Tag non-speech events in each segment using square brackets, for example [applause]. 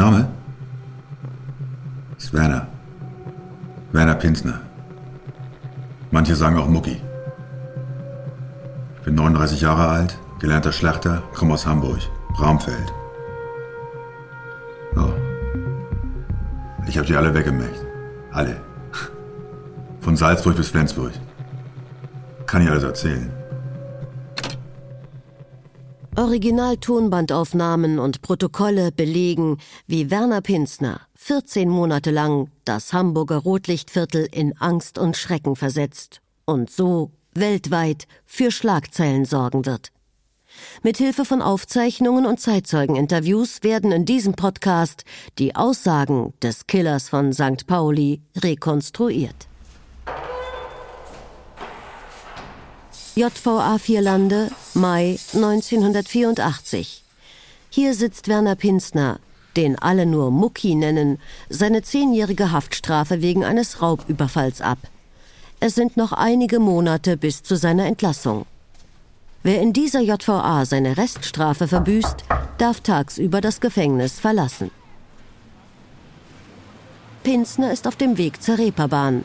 Name? Ist Werner. Werner Pinsner. Manche sagen auch Mucki. Ich bin 39 Jahre alt, gelernter Schlachter, komme aus Hamburg, Braumfeld. Oh. Ich habe die alle weggemächt. Alle. Von Salzburg bis Flensburg. Kann ich alles erzählen. Original-Tonbandaufnahmen und Protokolle belegen, wie Werner Pinsner 14 Monate lang das Hamburger Rotlichtviertel in Angst und Schrecken versetzt und so weltweit für Schlagzeilen sorgen wird. Mithilfe von Aufzeichnungen und Zeitzeugeninterviews werden in diesem Podcast die Aussagen des Killers von St. Pauli rekonstruiert. JVA Vierlande, Mai 1984. Hier sitzt Werner Pinsner, den alle nur Mucki nennen, seine zehnjährige Haftstrafe wegen eines Raubüberfalls ab. Es sind noch einige Monate bis zu seiner Entlassung. Wer in dieser JVA seine Reststrafe verbüßt, darf tagsüber das Gefängnis verlassen. Pinsner ist auf dem Weg zur Reeperbahn.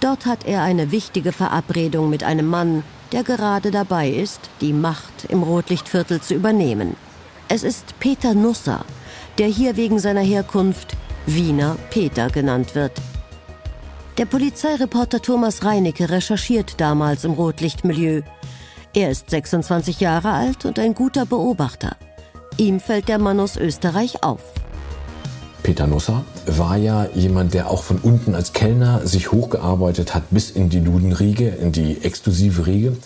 Dort hat er eine wichtige Verabredung mit einem Mann, der gerade dabei ist, die Macht im Rotlichtviertel zu übernehmen. Es ist Peter Nusser, der hier wegen seiner Herkunft Wiener Peter genannt wird. Der Polizeireporter Thomas Reinecke recherchiert damals im Rotlichtmilieu. Er ist 26 Jahre alt und ein guter Beobachter. Ihm fällt der Mann aus Österreich auf. Peter Nusser war ja jemand, der auch von unten als Kellner sich hochgearbeitet hat bis in die Ludenriege, in die exklusive Riege,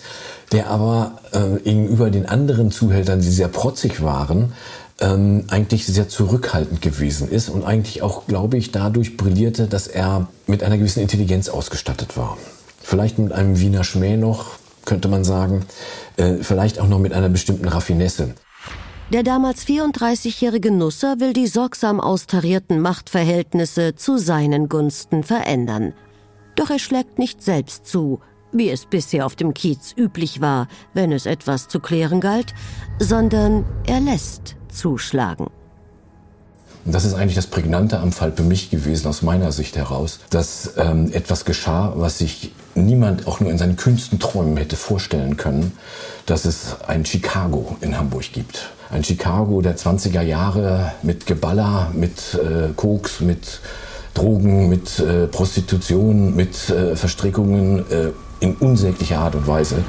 der aber äh, gegenüber den anderen Zuhältern, die sehr protzig waren, ähm, eigentlich sehr zurückhaltend gewesen ist und eigentlich auch, glaube ich, dadurch brillierte, dass er mit einer gewissen Intelligenz ausgestattet war. Vielleicht mit einem Wiener Schmäh noch, könnte man sagen, äh, vielleicht auch noch mit einer bestimmten Raffinesse. Der damals 34-jährige Nusser will die sorgsam austarierten Machtverhältnisse zu seinen Gunsten verändern. Doch er schlägt nicht selbst zu, wie es bisher auf dem Kiez üblich war, wenn es etwas zu klären galt, sondern er lässt zuschlagen. Das ist eigentlich das Prägnante am Fall für mich gewesen, aus meiner Sicht heraus, dass ähm, etwas geschah, was sich niemand auch nur in seinen kühnsten Träumen hätte vorstellen können, dass es ein Chicago in Hamburg gibt. Ein Chicago der 20er Jahre mit Geballer, mit äh, Koks, mit Drogen, mit äh, Prostitution, mit äh, Verstrickungen äh, in unsäglicher Art und Weise.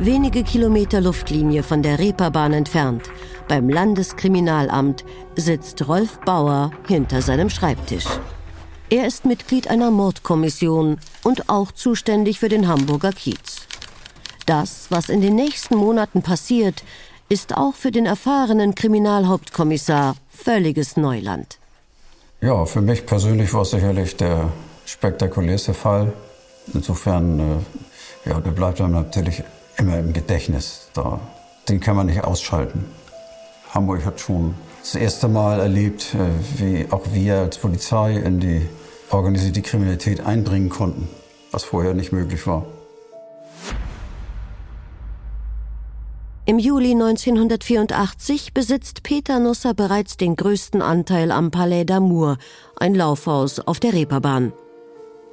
Wenige Kilometer Luftlinie von der Reeperbahn entfernt, beim Landeskriminalamt, sitzt Rolf Bauer hinter seinem Schreibtisch. Er ist Mitglied einer Mordkommission und auch zuständig für den Hamburger Kiez. Das, was in den nächsten Monaten passiert, ist auch für den erfahrenen Kriminalhauptkommissar völliges Neuland. Ja, für mich persönlich war es sicherlich der spektakulärste Fall. Insofern, äh, ja, der bleibt einem natürlich immer im Gedächtnis. Da, den kann man nicht ausschalten. Hamburg hat schon das erste Mal erlebt, äh, wie auch wir als Polizei in die organisierte Kriminalität einbringen konnten, was vorher nicht möglich war. Im Juli 1984 besitzt Peter Nusser bereits den größten Anteil am Palais d'Amour, ein Laufhaus auf der Reeperbahn.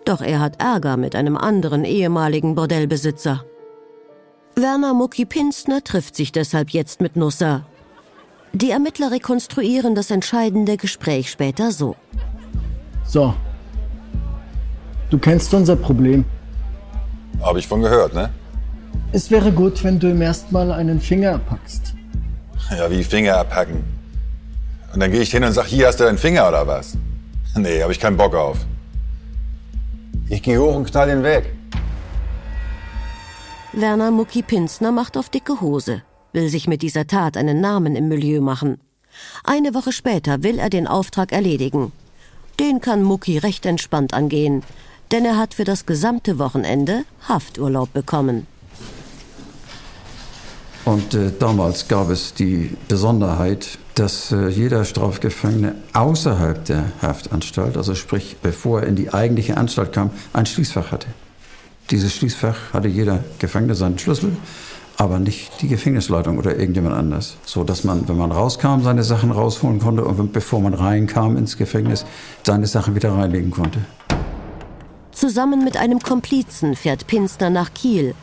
Doch er hat Ärger mit einem anderen ehemaligen Bordellbesitzer. Werner Mucki Pinsner trifft sich deshalb jetzt mit Nusser. Die Ermittler rekonstruieren das entscheidende Gespräch später so. So. Du kennst unser Problem. Habe ich von gehört, ne? Es wäre gut, wenn du ihm erstmal einen Finger packst. Ja, wie Finger abhacken. Und dann gehe ich hin und sag, hier hast du deinen Finger oder was? Nee, habe ich keinen Bock auf. Ich gehe hoch und knall ihn weg. Werner Mucki Pinsner macht auf dicke Hose, will sich mit dieser Tat einen Namen im Milieu machen. Eine Woche später will er den Auftrag erledigen. Den kann Mucki recht entspannt angehen, denn er hat für das gesamte Wochenende Hafturlaub bekommen. Und äh, damals gab es die Besonderheit, dass äh, jeder Strafgefangene außerhalb der Haftanstalt, also sprich bevor er in die eigentliche Anstalt kam, ein Schließfach hatte. Dieses Schließfach hatte jeder Gefangene seinen Schlüssel aber nicht die Gefängnisleitung oder irgendjemand anders. So dass man, wenn man rauskam, seine Sachen rausholen konnte und bevor man reinkam ins Gefängnis, seine Sachen wieder reinlegen konnte. Zusammen mit einem Komplizen fährt Pinsner nach Kiel.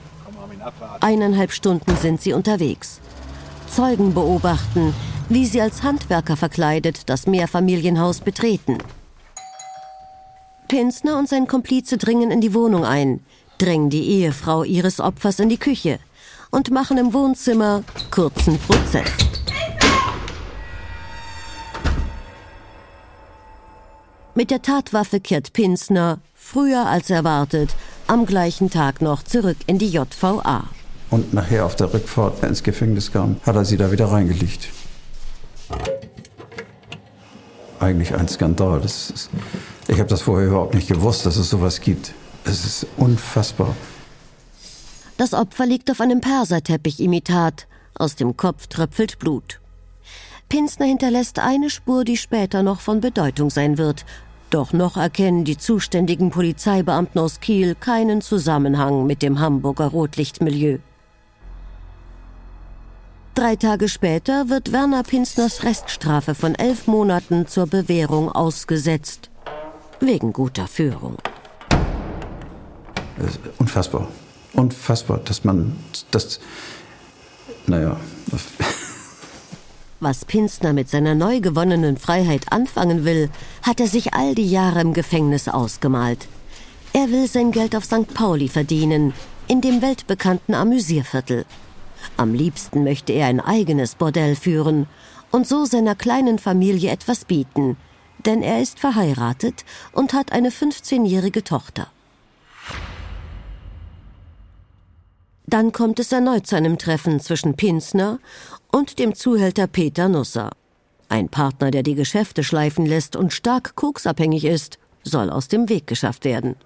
Eineinhalb Stunden sind sie unterwegs. Zeugen beobachten, wie sie als Handwerker verkleidet das Mehrfamilienhaus betreten. Pinsner und sein Komplize dringen in die Wohnung ein, drängen die Ehefrau ihres Opfers in die Küche und machen im Wohnzimmer kurzen Prozess. Mit der Tatwaffe kehrt Pinsner, früher als erwartet, am gleichen Tag noch zurück in die JVA. Und nachher auf der Rückfahrt ins Gefängnis kam, hat er sie da wieder reingelegt. Eigentlich ein Skandal. Ist, ich habe das vorher überhaupt nicht gewusst, dass es sowas gibt. Es ist unfassbar. Das Opfer liegt auf einem Perserteppich-Imitat. Aus dem Kopf tröpfelt Blut. Pinsner hinterlässt eine Spur, die später noch von Bedeutung sein wird. Doch noch erkennen die zuständigen Polizeibeamten aus Kiel keinen Zusammenhang mit dem Hamburger Rotlichtmilieu. Drei Tage später wird Werner Pinsners Reststrafe von elf Monaten zur Bewährung ausgesetzt. Wegen guter Führung. Unfassbar unfassbar, dass man das, naja. Was Pinsner mit seiner neu gewonnenen Freiheit anfangen will, hat er sich all die Jahre im Gefängnis ausgemalt. Er will sein Geld auf St. Pauli verdienen, in dem weltbekannten Amüsierviertel. Am liebsten möchte er ein eigenes Bordell führen und so seiner kleinen Familie etwas bieten, denn er ist verheiratet und hat eine 15-jährige Tochter. Dann kommt es erneut zu einem Treffen zwischen Pinsner und dem Zuhälter Peter Nusser. Ein Partner, der die Geschäfte schleifen lässt und stark koksabhängig ist, soll aus dem Weg geschafft werden.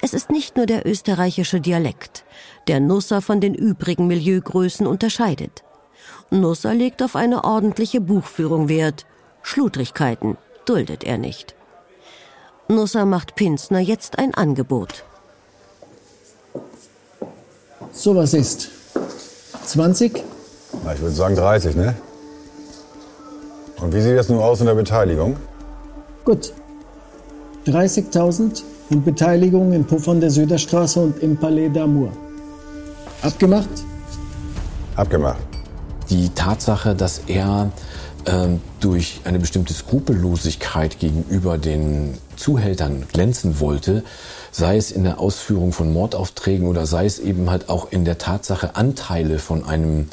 Es ist nicht nur der österreichische Dialekt, der Nusser von den übrigen Milieugrößen unterscheidet. Nusser legt auf eine ordentliche Buchführung Wert. Schludrigkeiten duldet er nicht. Nusser macht Pinsner jetzt ein Angebot. So was ist 20? Na, ich würde sagen 30, ne? Und wie sieht das nun aus in der Beteiligung? Gut. 30.000 und Beteiligung im Puffern der Süderstraße und im Palais d'Amour. Abgemacht? Abgemacht. Die Tatsache, dass er äh, durch eine bestimmte Skrupellosigkeit gegenüber den Zuhältern glänzen wollte, sei es in der Ausführung von Mordaufträgen oder sei es eben halt auch in der Tatsache, Anteile von einem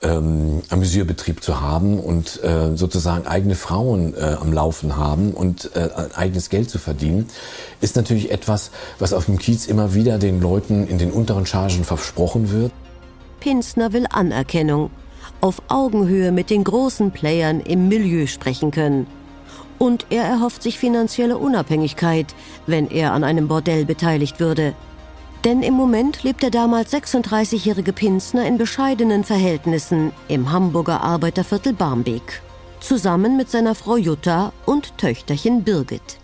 ähm, Amüsierbetrieb zu haben und äh, sozusagen eigene Frauen äh, am Laufen haben und äh, eigenes Geld zu verdienen, ist natürlich etwas, was auf dem Kiez immer wieder den Leuten in den unteren Chargen versprochen wird. Pinsner will Anerkennung, auf Augenhöhe mit den großen Playern im Milieu sprechen können und er erhofft sich finanzielle Unabhängigkeit, wenn er an einem Bordell beteiligt würde. Denn im Moment lebt der damals 36-jährige Pinsner in bescheidenen Verhältnissen im Hamburger Arbeiterviertel Barmbek, zusammen mit seiner Frau Jutta und Töchterchen Birgit.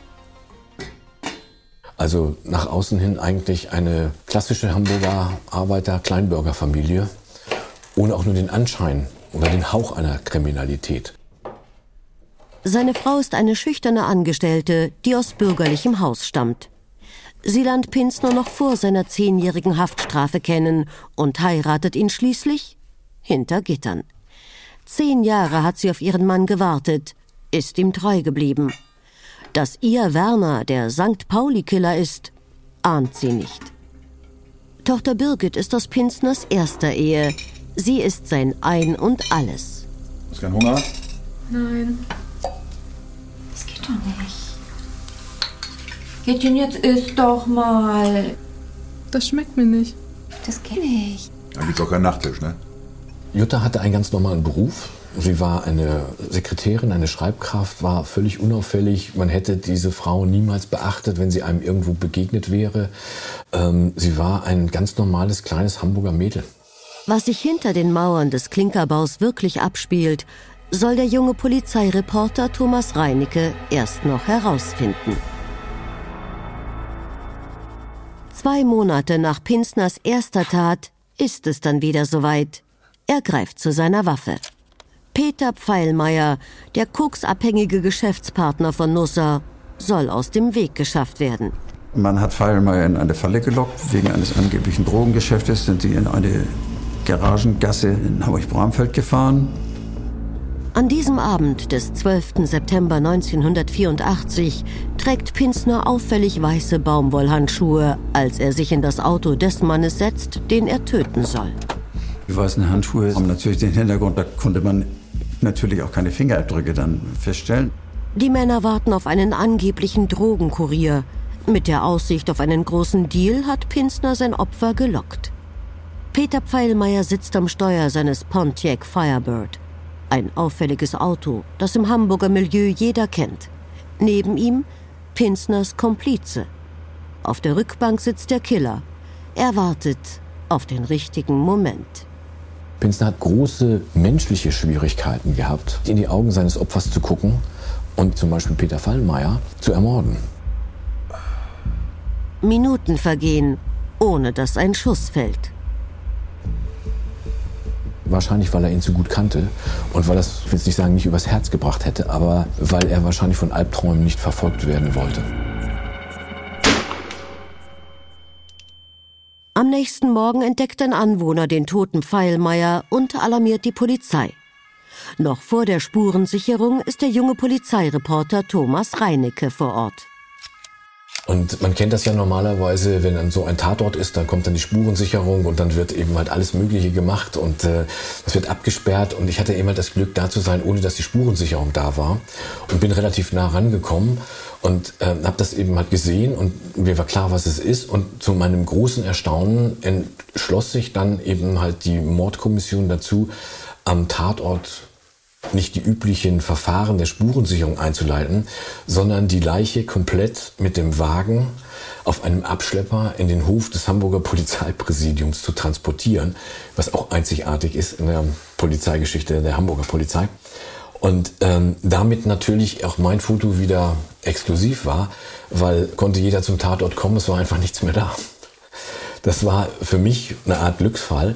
Also nach außen hin eigentlich eine klassische Hamburger Arbeiter-Kleinbürgerfamilie, ohne auch nur den Anschein oder den Hauch einer Kriminalität. Seine Frau ist eine schüchterne Angestellte, die aus bürgerlichem Haus stammt. Sie lernt Pinsner noch vor seiner zehnjährigen Haftstrafe kennen und heiratet ihn schließlich hinter Gittern. Zehn Jahre hat sie auf ihren Mann gewartet, ist ihm treu geblieben. Dass ihr Werner der St. Pauli-Killer ist, ahnt sie nicht. Tochter Birgit ist aus Pinsners erster Ehe. Sie ist sein Ein und Alles. Hast du keinen Hunger? Nein doch nicht. Mädchen, jetzt isst doch mal. Das schmeckt mir nicht. Das kenne ich. Da gibt's auch keinen Nachttisch, ne? Jutta hatte einen ganz normalen Beruf. Sie war eine Sekretärin, eine Schreibkraft, war völlig unauffällig. Man hätte diese Frau niemals beachtet, wenn sie einem irgendwo begegnet wäre. Ähm, sie war ein ganz normales kleines Hamburger Mädel. Was sich hinter den Mauern des Klinkerbaus wirklich abspielt, soll der junge Polizeireporter Thomas Reinicke erst noch herausfinden. Zwei Monate nach Pinsners erster Tat ist es dann wieder soweit. Er greift zu seiner Waffe. Peter Pfeilmeier, der koksabhängige Geschäftspartner von Nusser, soll aus dem Weg geschafft werden. Man hat Pfeilmeier in eine Falle gelockt. Wegen eines angeblichen Drogengeschäftes sind sie in eine Garagengasse in Hamburg-Bramfeld gefahren. An diesem Abend des 12. September 1984 trägt Pinsner auffällig weiße Baumwollhandschuhe, als er sich in das Auto des Mannes setzt, den er töten soll. Die weißen Handschuhe haben natürlich den Hintergrund, da konnte man natürlich auch keine Fingerabdrücke dann feststellen. Die Männer warten auf einen angeblichen Drogenkurier. Mit der Aussicht auf einen großen Deal hat Pinsner sein Opfer gelockt. Peter Pfeilmeier sitzt am Steuer seines Pontiac Firebird. Ein auffälliges Auto, das im Hamburger Milieu jeder kennt. Neben ihm Pinsners Komplize. Auf der Rückbank sitzt der Killer. Er wartet auf den richtigen Moment. Pinsner hat große menschliche Schwierigkeiten gehabt, in die Augen seines Opfers zu gucken und zum Beispiel Peter Fallmeier zu ermorden. Minuten vergehen, ohne dass ein Schuss fällt. Wahrscheinlich, weil er ihn zu gut kannte und weil es, ich will jetzt nicht sagen, nicht übers Herz gebracht hätte, aber weil er wahrscheinlich von Albträumen nicht verfolgt werden wollte. Am nächsten Morgen entdeckt ein Anwohner den toten Pfeilmeier und alarmiert die Polizei. Noch vor der Spurensicherung ist der junge Polizeireporter Thomas Reinecke vor Ort. Und man kennt das ja normalerweise, wenn dann so ein Tatort ist, dann kommt dann die Spurensicherung und dann wird eben halt alles Mögliche gemacht und äh, das wird abgesperrt. Und ich hatte eben halt das Glück, da zu sein, ohne dass die Spurensicherung da war und bin relativ nah rangekommen und äh, habe das eben halt gesehen und mir war klar, was es ist. Und zu meinem großen Erstaunen entschloss sich dann eben halt die Mordkommission dazu, am Tatort nicht die üblichen Verfahren der Spurensicherung einzuleiten, sondern die Leiche komplett mit dem Wagen auf einem Abschlepper in den Hof des Hamburger Polizeipräsidiums zu transportieren, was auch einzigartig ist in der Polizeigeschichte der Hamburger Polizei. Und ähm, damit natürlich auch mein Foto wieder exklusiv war, weil konnte jeder zum Tatort kommen, es war einfach nichts mehr da. Das war für mich eine Art Glücksfall.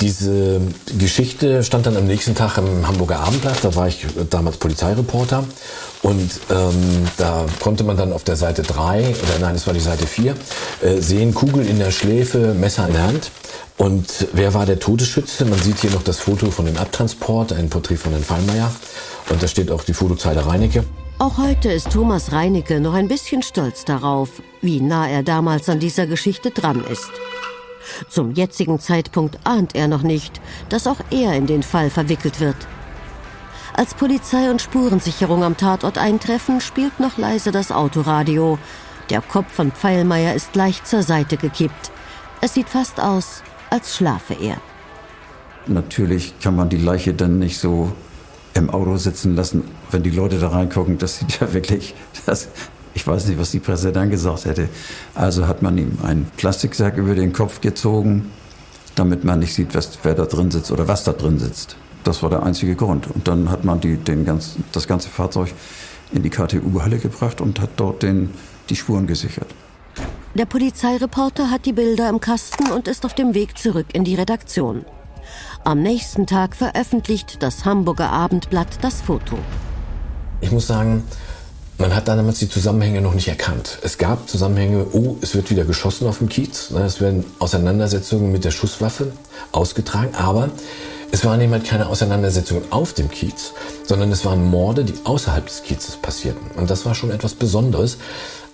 Diese Geschichte stand dann am nächsten Tag im Hamburger Abendblatt. Da war ich damals Polizeireporter. Und ähm, da konnte man dann auf der Seite 3, oder nein, es war die Seite 4, äh, sehen, Kugel in der Schläfe, Messer in der Hand. Und wer war der Todesschütze? Man sieht hier noch das Foto von dem Abtransport, ein Porträt von Herrn Fallmeier. Und da steht auch die Fotozeile Reinecke. Auch heute ist Thomas Reinecke noch ein bisschen stolz darauf, wie nah er damals an dieser Geschichte dran ist. Zum jetzigen Zeitpunkt ahnt er noch nicht, dass auch er in den Fall verwickelt wird. Als Polizei und Spurensicherung am Tatort eintreffen, spielt noch leise das Autoradio. Der Kopf von Pfeilmeier ist leicht zur Seite gekippt. Es sieht fast aus, als schlafe er. Natürlich kann man die Leiche dann nicht so im Auto sitzen lassen, wenn die Leute da reingucken. Das sieht ja wirklich, das, ich weiß nicht, was die Presse dann gesagt hätte. Also hat man ihm einen Plastiksack über den Kopf gezogen, damit man nicht sieht, was, wer da drin sitzt oder was da drin sitzt. Das war der einzige Grund. Und dann hat man die, den ganzen, das ganze Fahrzeug in die KTU-Halle gebracht und hat dort den, die Spuren gesichert. Der Polizeireporter hat die Bilder im Kasten und ist auf dem Weg zurück in die Redaktion. Am nächsten Tag veröffentlicht das Hamburger Abendblatt das Foto. Ich muss sagen, man hat damals die Zusammenhänge noch nicht erkannt. Es gab Zusammenhänge, oh, es wird wieder geschossen auf dem Kiez. Ne, es werden Auseinandersetzungen mit der Schusswaffe ausgetragen, aber es waren eben halt keine Auseinandersetzungen auf dem Kiez, sondern es waren Morde, die außerhalb des Kiezes passierten. Und das war schon etwas Besonderes.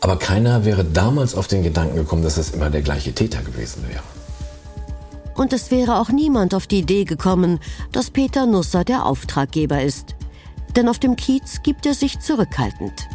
Aber keiner wäre damals auf den Gedanken gekommen, dass es immer der gleiche Täter gewesen wäre. Und es wäre auch niemand auf die Idee gekommen, dass Peter Nusser der Auftraggeber ist. Denn auf dem Kiez gibt er sich zurückhaltend.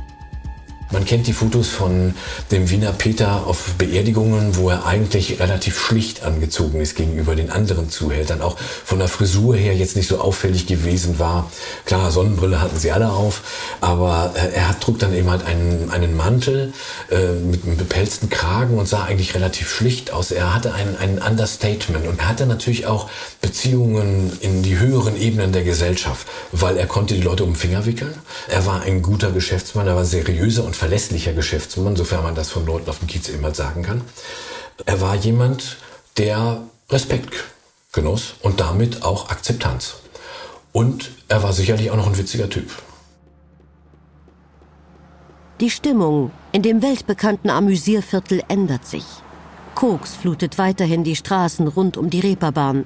Man kennt die Fotos von dem Wiener Peter auf Beerdigungen, wo er eigentlich relativ schlicht angezogen ist gegenüber den anderen Zuhältern. Auch von der Frisur her jetzt nicht so auffällig gewesen war. Klar, Sonnenbrille hatten sie alle auf, aber äh, er trug dann eben halt einen, einen Mantel äh, mit einem bepelzten Kragen und sah eigentlich relativ schlicht aus. Er hatte ein, ein Understatement und hatte natürlich auch Beziehungen in die höheren Ebenen der Gesellschaft, weil er konnte die Leute um den Finger wickeln. Er war ein guter Geschäftsmann, er war seriöser und verlässlicher Geschäftsmann, sofern man das von Leuten auf dem Kiez immer sagen kann. Er war jemand, der Respekt Genuss und damit auch Akzeptanz. Und er war sicherlich auch noch ein witziger Typ. Die Stimmung in dem weltbekannten Amüsierviertel ändert sich. Koks flutet weiterhin die Straßen rund um die Reeperbahn.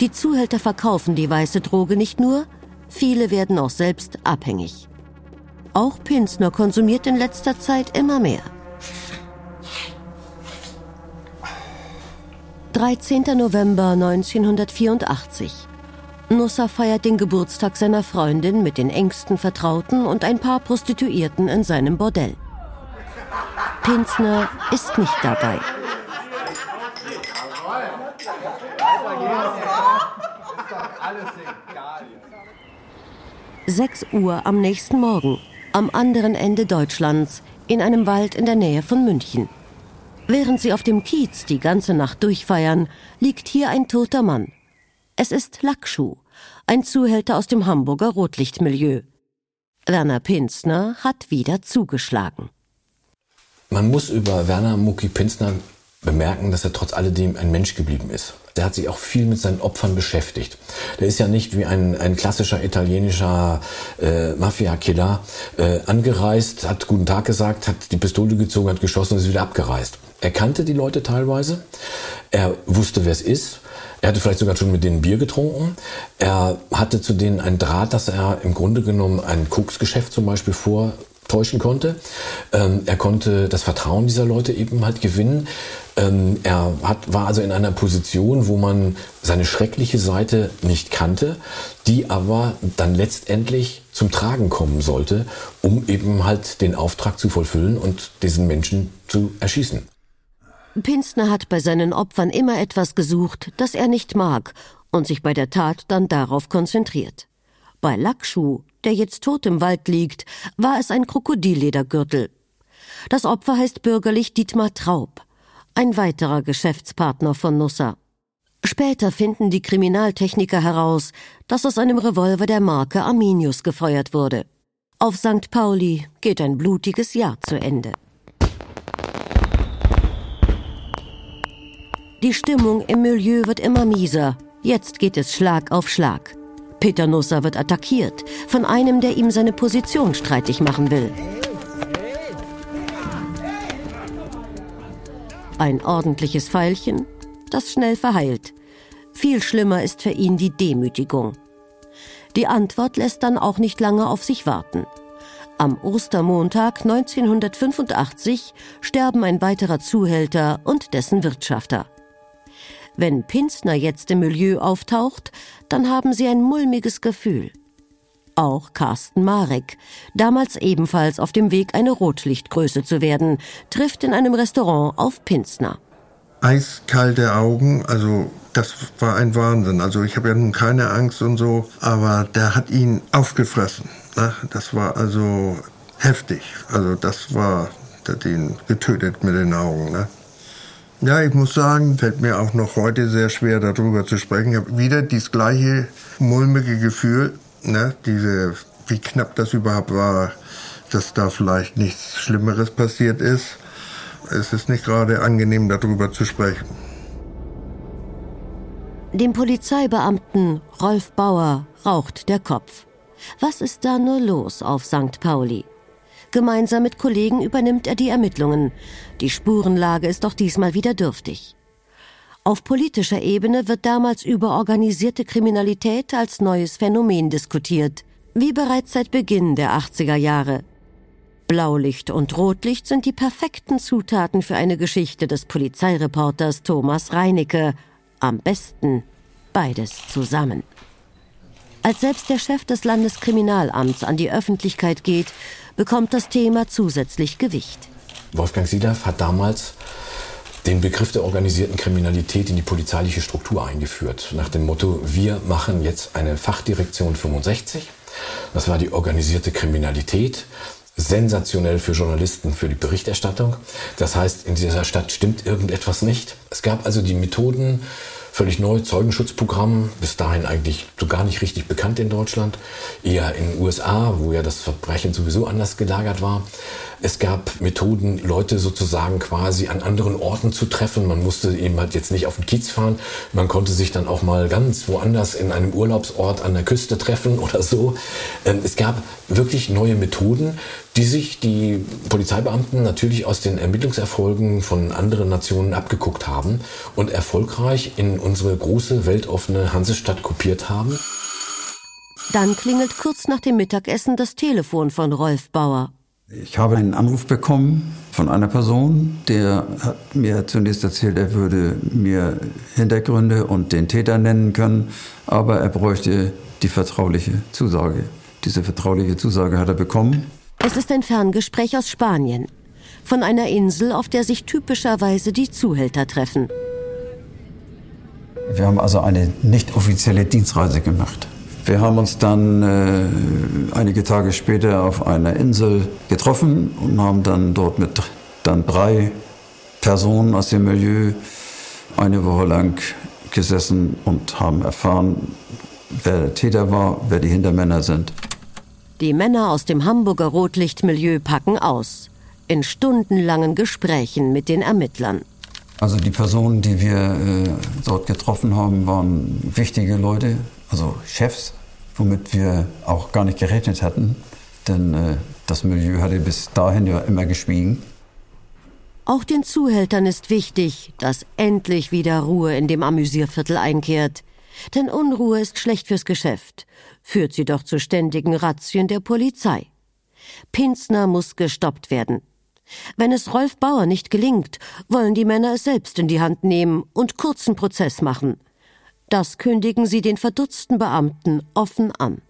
Die Zuhälter verkaufen die weiße Droge nicht nur, viele werden auch selbst abhängig. Auch Pinsner konsumiert in letzter Zeit immer mehr. 13. November 1984. Nussa feiert den Geburtstag seiner Freundin mit den engsten Vertrauten und ein paar Prostituierten in seinem Bordell. Pinsner ist nicht dabei. Sechs Uhr am nächsten Morgen, am anderen Ende Deutschlands, in einem Wald in der Nähe von München. Während sie auf dem Kiez die ganze Nacht durchfeiern, liegt hier ein toter Mann. Es ist Lackschuh, ein Zuhälter aus dem Hamburger Rotlichtmilieu. Werner Pinsner hat wieder zugeschlagen. Man muss über Werner Mucki Pinsner bemerken, dass er trotz alledem ein Mensch geblieben ist. Der hat sich auch viel mit seinen Opfern beschäftigt. Der ist ja nicht wie ein, ein klassischer italienischer äh, Mafia-Killer äh, angereist, hat guten Tag gesagt, hat die Pistole gezogen, hat geschossen und ist wieder abgereist. Er kannte die Leute teilweise, er wusste, wer es ist, er hatte vielleicht sogar schon mit denen Bier getrunken. Er hatte zu denen einen Draht, dass er im Grunde genommen ein Koksgeschäft zum Beispiel vortäuschen konnte. Ähm, er konnte das Vertrauen dieser Leute eben halt gewinnen. Ähm, er hat, war also in einer Position, wo man seine schreckliche Seite nicht kannte, die aber dann letztendlich zum Tragen kommen sollte, um eben halt den Auftrag zu vollfüllen und diesen Menschen zu erschießen. Pinsner hat bei seinen Opfern immer etwas gesucht, das er nicht mag und sich bei der Tat dann darauf konzentriert. Bei Lackschuh, der jetzt tot im Wald liegt, war es ein Krokodilledergürtel. Das Opfer heißt bürgerlich Dietmar Traub, ein weiterer Geschäftspartner von Nusser. Später finden die Kriminaltechniker heraus, dass aus einem Revolver der Marke Arminius gefeuert wurde. Auf St. Pauli geht ein blutiges Jahr zu Ende. Die Stimmung im Milieu wird immer mieser. Jetzt geht es Schlag auf Schlag. Peter Nusser wird attackiert von einem, der ihm seine Position streitig machen will. Ein ordentliches Pfeilchen, das schnell verheilt. Viel schlimmer ist für ihn die Demütigung. Die Antwort lässt dann auch nicht lange auf sich warten. Am Ostermontag 1985 sterben ein weiterer Zuhälter und dessen Wirtschafter. Wenn Pinsner jetzt im Milieu auftaucht, dann haben sie ein mulmiges Gefühl. Auch Carsten Marek, damals ebenfalls auf dem Weg, eine Rotlichtgröße zu werden, trifft in einem Restaurant auf Pinsner. Eiskalte Augen, also das war ein Wahnsinn. Also ich habe ja nun keine Angst und so, aber der hat ihn aufgefressen. Ne? Das war also heftig. Also das war, der hat ihn getötet mit den Augen. Ne? Ja, ich muss sagen, fällt mir auch noch heute sehr schwer, darüber zu sprechen. Ich habe wieder dieses gleiche mulmige Gefühl, ne? Diese, wie knapp das überhaupt war, dass da vielleicht nichts Schlimmeres passiert ist. Es ist nicht gerade angenehm, darüber zu sprechen. Dem Polizeibeamten Rolf Bauer raucht der Kopf. Was ist da nur los auf St. Pauli? Gemeinsam mit Kollegen übernimmt er die Ermittlungen. Die Spurenlage ist doch diesmal wieder dürftig. Auf politischer Ebene wird damals über organisierte Kriminalität als neues Phänomen diskutiert, wie bereits seit Beginn der 80er Jahre. Blaulicht und Rotlicht sind die perfekten Zutaten für eine Geschichte des Polizeireporters Thomas Reinecke. Am besten beides zusammen. Als selbst der Chef des Landeskriminalamts an die Öffentlichkeit geht, bekommt das Thema zusätzlich Gewicht. Wolfgang Siedorf hat damals den Begriff der organisierten Kriminalität in die polizeiliche Struktur eingeführt. Nach dem Motto, wir machen jetzt eine Fachdirektion 65. Das war die organisierte Kriminalität. Sensationell für Journalisten, für die Berichterstattung. Das heißt, in dieser Stadt stimmt irgendetwas nicht. Es gab also die Methoden Völlig neu, Zeugenschutzprogramm, bis dahin eigentlich so gar nicht richtig bekannt in Deutschland. Eher in den USA, wo ja das Verbrechen sowieso anders gelagert war. Es gab Methoden, Leute sozusagen quasi an anderen Orten zu treffen. Man musste eben halt jetzt nicht auf den Kiez fahren. Man konnte sich dann auch mal ganz woanders in einem Urlaubsort an der Küste treffen [laughs] oder so. Ähm, es gab wirklich neue Methoden, die sich die Polizeibeamten natürlich aus den Ermittlungserfolgen von anderen Nationen abgeguckt haben und erfolgreich in unsere große weltoffene Hansestadt kopiert haben. Dann klingelt kurz nach dem Mittagessen das Telefon von Rolf Bauer. Ich habe einen Anruf bekommen von einer Person, der hat mir zunächst erzählt, er würde mir Hintergründe und den Täter nennen können, aber er bräuchte die vertrauliche Zusage. Diese vertrauliche Zusage hat er bekommen. Es ist ein Ferngespräch aus Spanien. Von einer Insel, auf der sich typischerweise die Zuhälter treffen. Wir haben also eine nicht offizielle Dienstreise gemacht. Wir haben uns dann äh, einige Tage später auf einer Insel getroffen und haben dann dort mit dann drei Personen aus dem Milieu eine Woche lang gesessen und haben erfahren, wer der Täter war, wer die Hintermänner sind. Die Männer aus dem Hamburger Rotlichtmilieu packen aus. In stundenlangen Gesprächen mit den Ermittlern. Also die Personen, die wir äh, dort getroffen haben, waren wichtige Leute, also Chefs womit wir auch gar nicht gerechnet hatten, denn äh, das Milieu hatte bis dahin ja immer geschwiegen. Auch den Zuhältern ist wichtig, dass endlich wieder Ruhe in dem Amüsierviertel einkehrt. Denn Unruhe ist schlecht fürs Geschäft, führt sie doch zu ständigen Razzien der Polizei. Pinsner muss gestoppt werden. Wenn es Rolf Bauer nicht gelingt, wollen die Männer es selbst in die Hand nehmen und kurzen Prozess machen. Das kündigen sie den verdutzten Beamten offen an.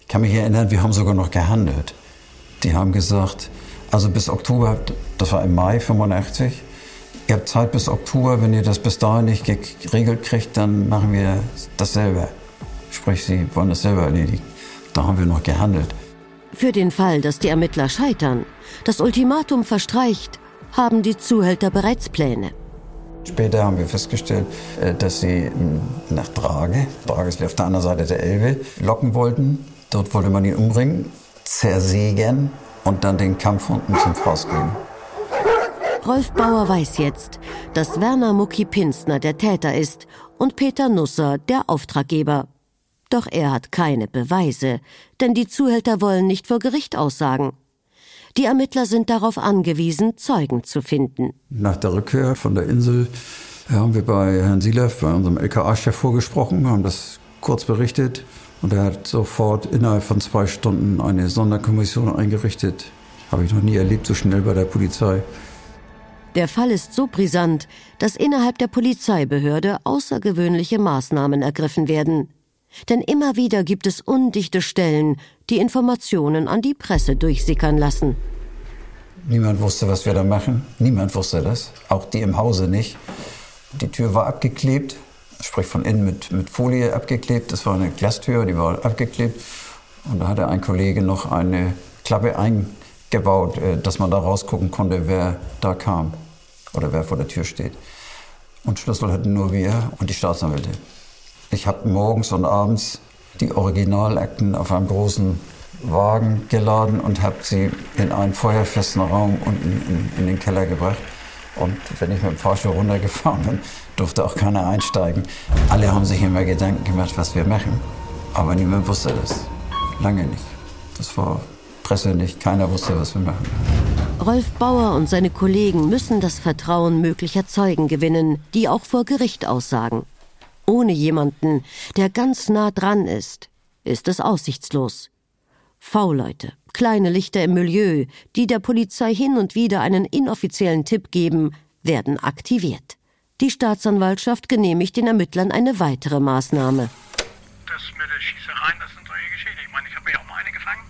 Ich kann mich erinnern, wir haben sogar noch gehandelt. Die haben gesagt, also bis Oktober, das war im Mai 85, ihr habt Zeit bis Oktober, wenn ihr das bis dahin nicht geregelt kriegt, dann machen wir das selber. Sprich, sie wollen das selber erledigen. Da haben wir noch gehandelt. Für den Fall, dass die Ermittler scheitern, das Ultimatum verstreicht, haben die Zuhälter bereits Pläne. Später haben wir festgestellt, äh, dass sie nach Drage, Drage ist auf der anderen Seite der Elbe, locken wollten. Dort wollte man ihn umbringen, zersägen und dann den Kampfhunden zum Fraß geben. Rolf Bauer weiß jetzt, dass Werner Mucki Pinsner der Täter ist und Peter Nusser der Auftraggeber. Doch er hat keine Beweise, denn die Zuhälter wollen nicht vor Gericht aussagen. Die Ermittler sind darauf angewiesen, Zeugen zu finden. Nach der Rückkehr von der Insel haben wir bei Herrn Silev, bei unserem LKA-Chef, vorgesprochen, haben das kurz berichtet. Und er hat sofort innerhalb von zwei Stunden eine Sonderkommission eingerichtet. Habe ich noch nie erlebt, so schnell bei der Polizei. Der Fall ist so brisant, dass innerhalb der Polizeibehörde außergewöhnliche Maßnahmen ergriffen werden. Denn immer wieder gibt es undichte Stellen, die Informationen an die Presse durchsickern lassen. Niemand wusste, was wir da machen. Niemand wusste das. Auch die im Hause nicht. Die Tür war abgeklebt, sprich von innen mit, mit Folie abgeklebt. Das war eine Glastür, die war abgeklebt. Und da hatte ein Kollege noch eine Klappe eingebaut, äh, dass man da rausgucken konnte, wer da kam oder wer vor der Tür steht. Und Schlüssel hatten nur wir und die Staatsanwälte. Ich habe morgens und abends die Originalakten auf einem großen Wagen geladen und habe sie in einen feuerfesten Raum unten in, in, den Keller gebracht. Und wenn ich mit dem Fahrstuhl runtergefahren bin, durfte auch keiner einsteigen. Alle haben sich immer Gedanken gemacht, was wir machen. Aber niemand wusste das. Lange nicht. Das war Presse nicht. Keiner wusste, was wir machen. Rolf Bauer und seine Kollegen müssen das Vertrauen möglicher Zeugen gewinnen, die auch vor Gericht aussagen. Ohne jemanden, der ganz nah dran ist, ist es aussichtslos. V-Leute, kleine Lichter im Milieu, die der Polizei hin und wieder einen inoffiziellen Tipp geben, werden aktiviert. Die Staatsanwaltschaft genehmigt den Ermittlern eine weitere Maßnahme. Das mit der Schießereien, das sind solche Geschichten. Ich meine, ich habe ja auch mal eine gefangen.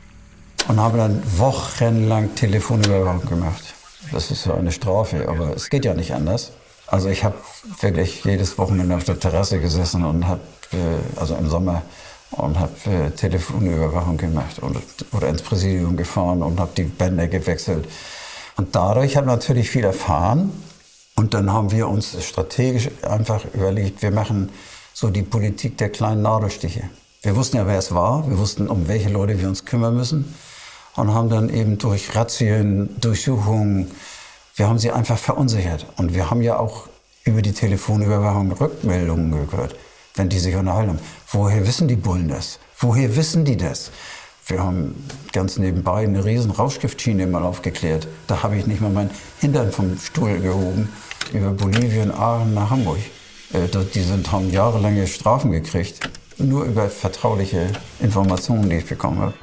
Und habe dann wochenlang Telefonüberwachung gemacht. Das ist so eine Strafe, aber es geht ja nicht anders. Also ich habe wirklich jedes Wochenende auf der Terrasse gesessen und habe, äh, also im Sommer, und habe äh, Telefonüberwachung gemacht und, oder ins Präsidium gefahren und habe die Bänder gewechselt. Und dadurch habe ich natürlich viel erfahren Und dann haben wir uns strategisch einfach überlegt, wir machen so die Politik der kleinen Nadelstiche. Wir wussten ja, wer es war, wir wussten, um welche Leute wir uns kümmern müssen und haben dann eben durch Razzien, Durchsuchungen, wir haben sie einfach verunsichert. Und wir haben ja auch über die Telefonüberwachung Rückmeldungen gehört, wenn die sich unterhalten haben. Woher wissen die Bullen das? Woher wissen die das? Wir haben ganz nebenbei eine riesen Rauschgiftschiene mal aufgeklärt. Da habe ich nicht mal meinen Hintern vom Stuhl gehoben über Bolivien, Aachen nach Hamburg. Äh, die sind, haben jahrelange Strafen gekriegt, nur über vertrauliche Informationen, die ich bekommen habe.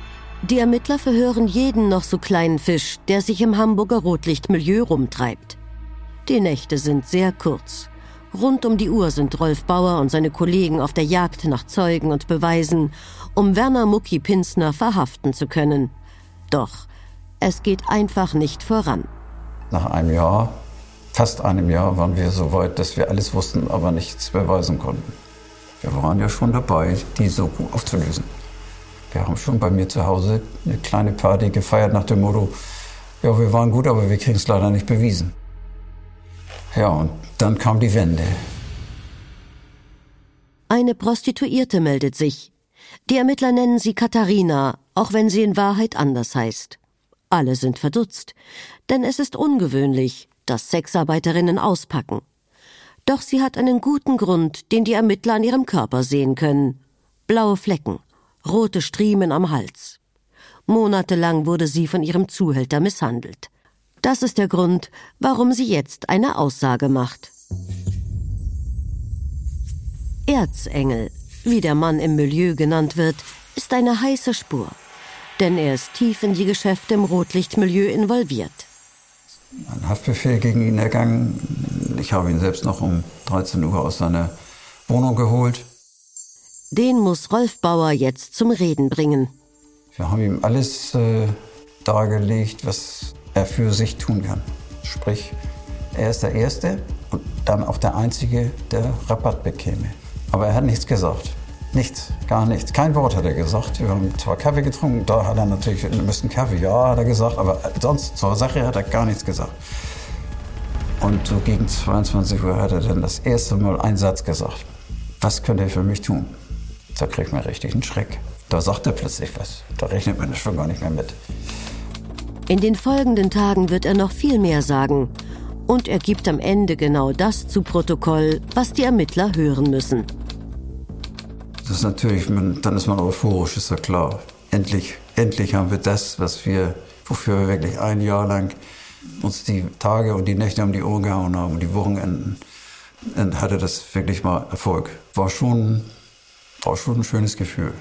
Die Ermittler verhören jeden noch so kleinen Fisch, der sich im Hamburger Rotlichtmilieu rumtreibt. Die Nächte sind sehr kurz. Rund um die Uhr sind Rolf Bauer und seine Kollegen auf der Jagd nach Zeugen und Beweisen, um Werner Mucki Pinsner verhaften zu können. Doch es geht einfach nicht voran. Nach einem Jahr, fast einem Jahr, waren wir so weit, dass wir alles wussten, aber nichts beweisen konnten. Wir waren ja schon dabei, die Soko aufzulösen. Wir haben schon bei mir zu Hause eine kleine Party gefeiert nach dem Motto, ja, wir waren gut, aber wir kriegen es leider nicht bewiesen. Ja, und dann kam die Wende. Eine Prostituierte meldet sich. Die Ermittler nennen sie Katharina, auch wenn sie in Wahrheit anders heißt. Alle sind verdutzt, denn es ist ungewöhnlich, dass Sexarbeiterinnen auspacken. Doch sie hat einen guten Grund, den die Ermittler an ihrem Körper sehen können. Blaue Flecken, rote Striemen am Hals. Monatelang wurde sie von ihrem Zuhälter misshandelt. Das ist der Grund, warum sie jetzt eine Aussage macht. Erzengel, wie der Mann im Milieu genannt wird, ist eine heiße Spur. Denn er ist tief in die Geschäfte im Rotlichtmilieu involviert. Ein Haftbefehl gegen ihn ergangen. Ich habe ihn selbst noch um 13 Uhr aus seiner Wohnung geholt. Den muss Rolf Bauer jetzt zum Reden bringen. Wir haben ihm alles äh, dargelegt, was er für sich tun kann. Sprich, er ist der Erste und dann auch der Einzige, der Rabatt bekäme. Aber er hat nichts gesagt. Nichts, gar nichts. Kein Wort hat er gesagt. Wir haben zwar Kaffee getrunken, da hat er natürlich, wir müssen Kaffee, ja, hat er gesagt, aber sonst zur Sache hat er gar nichts gesagt. Und so gegen 22 Uhr hat er dann das erste Mal einen Satz gesagt. Was könnt ihr für mich tun? Da kriegt man richtig einen Schreck. Da sagt er plötzlich was. Da rechnet man schon gar nicht mehr mit. In den folgenden Tagen wird er noch viel mehr sagen. Und er gibt am Ende genau das zu Protokoll, was die Ermittler hören müssen. Das ist natürlich, dann ist man euphorisch, ist ja klar. Endlich, endlich haben wir das, was wir, wofür wir wirklich ein Jahr lang uns die Tage und die Nächte um die Ohren gehauen haben und die Wochenenden. Dann hatte das wirklich mal Erfolg. War schon, war schon ein schönes Gefühl.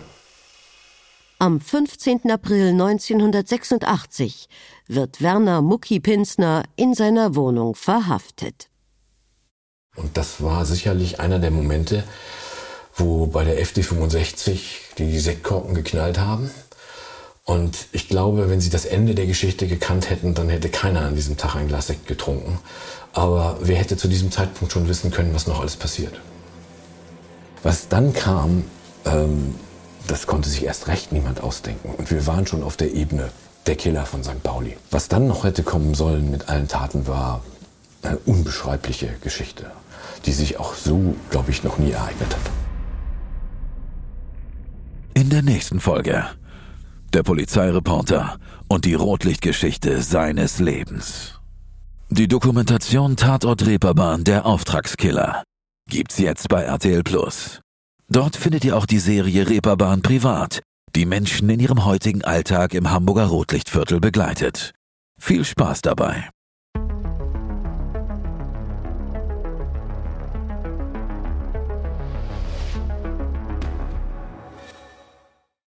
Am 15. April 1986 wird Werner Mucki Pinsner in seiner Wohnung verhaftet. Und das war sicherlich einer der Momente, wo bei der FD65 die Sektkorken geknallt haben. Und ich glaube, wenn sie das Ende der Geschichte gekannt hätten, dann hätte keiner an diesem Tag ein Glas Sekt getrunken. Aber wer hätte zu diesem Zeitpunkt schon wissen können, was noch alles passiert? Was dann kam, ähm, das konnte sich erst recht niemand ausdenken. Und wir waren schon auf der Ebene der Killer von St. Pauli. Was dann noch hätte kommen sollen mit allen Taten war eine unbeschreibliche Geschichte, die sich auch so, glaube ich, noch nie ereignet hat. In der nächsten Folge der Polizeireporter und die Rotlichtgeschichte seines Lebens. Die Dokumentation Tatort Reeperbahn der Auftragskiller gibt's jetzt bei RTL Plus. Dort findet ihr auch die Serie Reeperbahn Privat, die Menschen in ihrem heutigen Alltag im Hamburger Rotlichtviertel begleitet. Viel Spaß dabei!